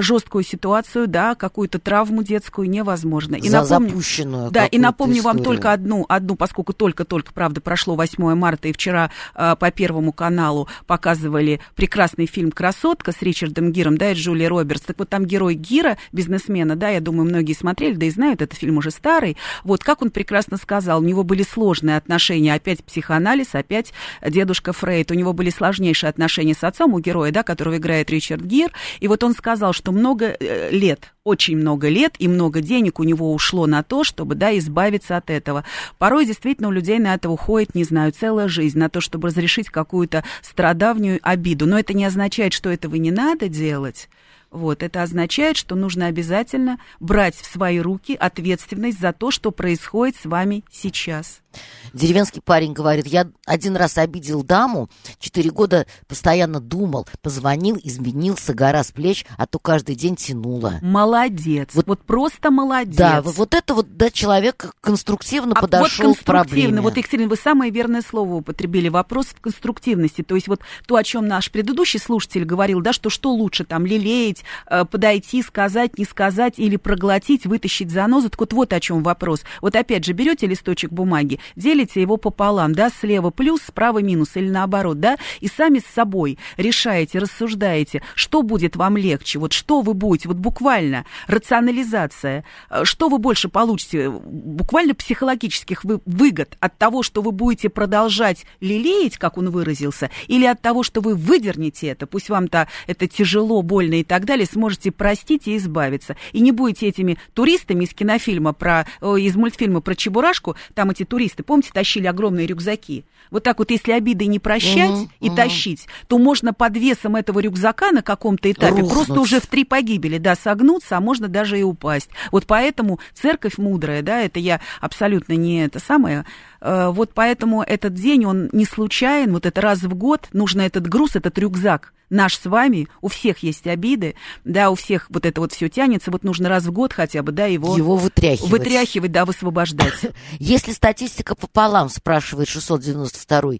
жесткую ситуацию, да, какую-то травму детскую невозможно. И За напомню, запущенную Да, и напомню историю. вам только одну, одну, поскольку только-только, правда, прошло 8 марта, и вчера э, по Первому каналу показывали прекрасный фильм «Красотка» с Ричардом Гиром, да, и Джулией Робертс. Так вот там герой Гира, бизнесмена, да, я думаю, многие смотрели, да и знают, этот фильм уже старый. Вот как он прекрасно сказал, у него были сложные отношения, опять психоанализ, опять дедушка Фрейд, у него были сложнейшие отношения с отцом у героя, да, которого играет Ричард Гир, и вот он сказал, что много э, лет, очень много лет и много денег у него ушло на то, чтобы, да, избавиться от этого. Порой действительно у людей на это уходит, не знаю, целая жизнь, на то, чтобы разрешить какую-то страдавнюю обиду. Но это не означает, что этого не надо делать. Вот, это означает, что нужно обязательно брать в свои руки ответственность за то, что происходит с вами сейчас. Деревенский парень говорит, я один раз обидел даму, четыре года постоянно думал, позвонил, изменился, гора с плеч, а то каждый день тянуло. Молодец, вот, вот просто молодец. Да, вот это вот, да, человек конструктивно а подошел вот к проблеме. Вот, Екатерина, вы самое верное слово употребили, вопрос в конструктивности, то есть вот то, о чем наш предыдущий слушатель говорил, да, что что лучше там, лелеять, э, подойти, сказать, не сказать или проглотить, вытащить занозу, так вот вот о чем вопрос. Вот опять же, берете листочек бумаги, делите его пополам, да, слева плюс, справа минус или наоборот, да, и сами с собой решаете, рассуждаете, что будет вам легче, вот что вы будете, вот буквально рационализация, э, что вы больше получите, буквально психологических вы, выгод от того, что вы будете продолжать лелеять, как он выразился, или от того, что вы выдернете это, пусть вам-то это тяжело, больно и так далее, сможете простить и избавиться. И не будете этими туристами из кинофильма про, из мультфильма про Чебурашку, там эти туристы туристы, помните, тащили огромные рюкзаки. Вот так вот, если обиды не прощать угу, и угу. тащить, то можно под весом этого рюкзака на каком-то этапе Рухнуть. просто уже в три погибели, да, согнуться, а можно даже и упасть. Вот поэтому церковь мудрая, да, это я абсолютно не это самое, вот поэтому этот день, он не случайен, вот это раз в год нужно этот груз, этот рюкзак наш с вами, у всех есть обиды, да, у всех вот это вот все тянется, вот нужно раз в год хотя бы, да, его... Его вытряхивать. Вытряхивать, да, высвобождать. Если статистика пополам, спрашивает 692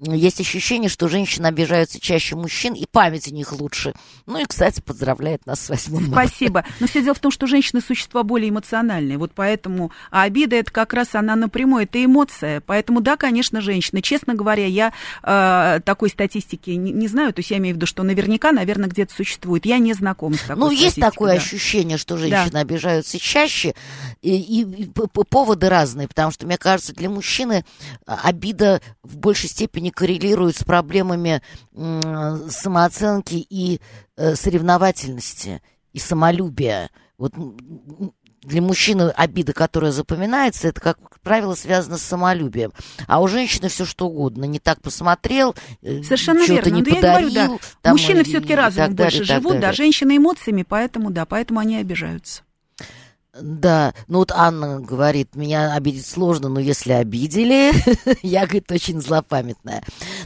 есть ощущение, что женщины обижаются чаще мужчин, и память у них лучше. Ну и, кстати, поздравляет нас с 8 марта. Спасибо. Но все дело в том, что женщины существа более эмоциональные. Вот поэтому а обида это как раз она напрямую, это эмоция. Поэтому да, конечно, женщины. Честно говоря, я э, такой статистики не, не знаю. То есть я имею в виду, что наверняка, наверное, где-то существует. Я не знакома с такой Ну, есть такое да. ощущение, что женщины да. обижаются чаще. И, и, и поводы разные, потому что, мне кажется, для мужчины обида в большей степени не коррелирует с проблемами самооценки и э, соревновательности и самолюбия. Вот для мужчины обида, которая запоминается, это, как правило, связано с самолюбием. А у женщины все что угодно. Не так посмотрел, э, Совершенно верно. Не Но подарил, я говорю, да. Мужчины все-таки разумом больше далее, живут, да, женщины эмоциями, поэтому, да, поэтому они обижаются. Да, ну вот Анна говорит, меня обидеть сложно, но если обидели, я, говорит, очень злопамятная.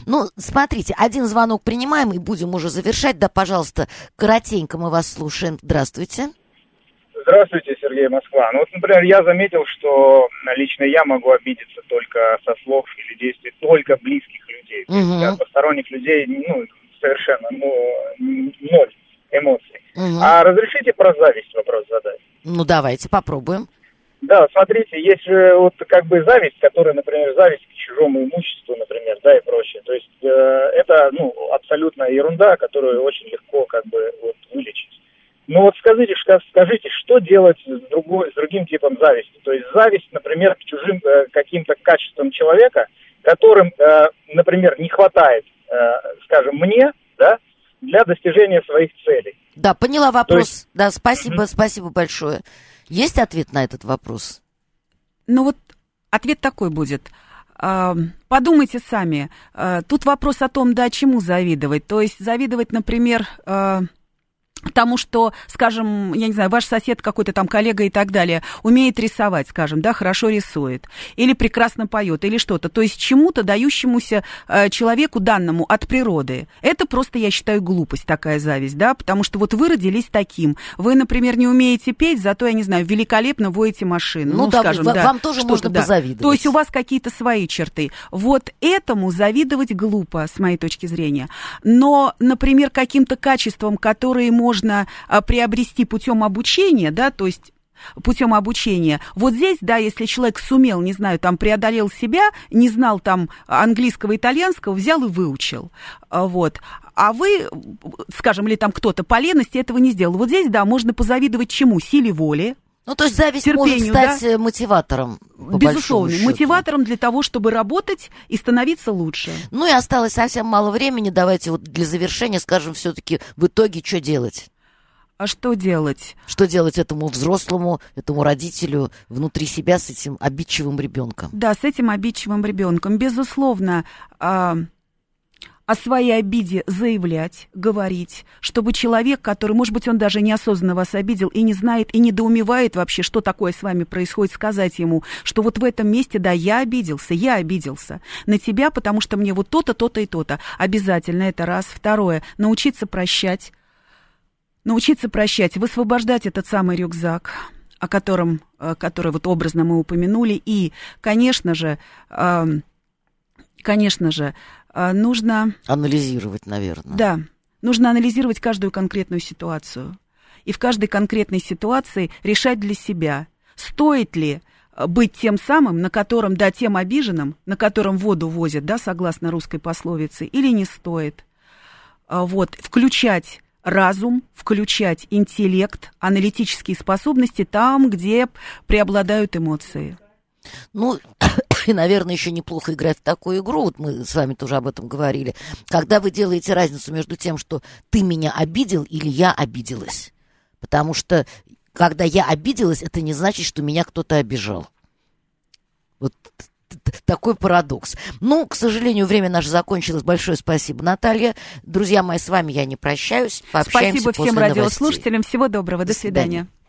Ну, смотрите, один звонок принимаем и будем уже завершать. Да, пожалуйста, коротенько мы вас слушаем. Здравствуйте. Здравствуйте, Сергей Москва. Ну вот, например, я заметил, что лично я могу обидеться только со слов или действий только близких людей. Угу. Для посторонних людей, ну, совершенно, ну, ноль эмоций. Угу. А разрешите про зависть вопрос задать? Ну, давайте попробуем. Да, смотрите, есть же вот как бы зависть, которая, например, зависть к чужому имуществу, например, да, и прочее. То есть э, это, ну, абсолютно ерунда, которую очень легко как бы вот вылечить. Ну вот скажите, скажите, что делать с, другой, с другим типом зависти? То есть зависть, например, к чужим э, каким-то качествам человека, которым, э, например, не хватает, э, скажем, мне, да, для достижения своих целей. Да, поняла вопрос. есть... Да, спасибо, mm-hmm. спасибо большое. Есть ответ на этот вопрос? Ну вот ответ такой будет. Подумайте сами. Э, тут вопрос о том, да, чему завидовать. То есть завидовать, например, э, тому, что, скажем, я не знаю, ваш сосед какой-то там коллега и так далее умеет рисовать, скажем, да, хорошо рисует, или прекрасно поет, или что-то, то есть чему-то дающемуся э, человеку данному от природы. Это просто, я считаю, глупость такая зависть, да, потому что вот вы родились таким, вы, например, не умеете петь, зато, я не знаю, великолепно водите машину, ну, ну да, скажем, да. Вам тоже можно да. позавидовать. То есть у вас какие-то свои черты. Вот этому завидовать глупо, с моей точки зрения. Но, например, каким-то качеством, которые можно можно а, приобрести путем обучения, да, то есть путем обучения. Вот здесь, да, если человек сумел, не знаю, там преодолел себя, не знал там английского, итальянского, взял и выучил. А, вот. А вы, скажем, или там кто-то по лености этого не сделал. Вот здесь, да, можно позавидовать чему? Силе воли, ну, то есть зависть терпению, может стать да? Э, мотиватором. Безусловно, мотиватором для того, чтобы работать и становиться лучше. Ну и осталось совсем мало времени. Давайте вот для завершения скажем все-таки в итоге, что делать. А что делать? Что делать этому взрослому, этому родителю внутри себя с этим обидчивым ребенком? Да, с этим обидчивым ребенком. Безусловно, а, о своей обиде заявлять, говорить, чтобы человек, который, может быть, он даже неосознанно вас обидел и не знает, и недоумевает вообще, что такое с вами происходит, сказать ему, что вот в этом месте, да, я обиделся, я обиделся на тебя, потому что мне вот то-то, то-то и то-то. Обязательно это раз. Второе, научиться прощать, научиться прощать, высвобождать этот самый рюкзак, о котором, э, который вот образно мы упомянули, и, конечно же, конечно же, нужно... Анализировать, наверное. Да, нужно анализировать каждую конкретную ситуацию. И в каждой конкретной ситуации решать для себя, стоит ли а, быть тем самым, на котором, да, тем обиженным, на котором воду возят, да, согласно русской пословице, или не стоит. А, вот, включать разум, включать интеллект, аналитические способности там, где преобладают эмоции. Ну, и, наверное, еще неплохо играть в такую игру, вот мы с вами тоже об этом говорили, когда вы делаете разницу между тем, что ты меня обидел или я обиделась. Потому что, когда я обиделась, это не значит, что меня кто-то обижал. Вот такой парадокс. Ну, к сожалению, время наше закончилось. Большое спасибо, Наталья. Друзья мои, с вами я не прощаюсь. Пообщаемся Спасибо всем радиослушателям. Всего доброго. До, До свидания. свидания.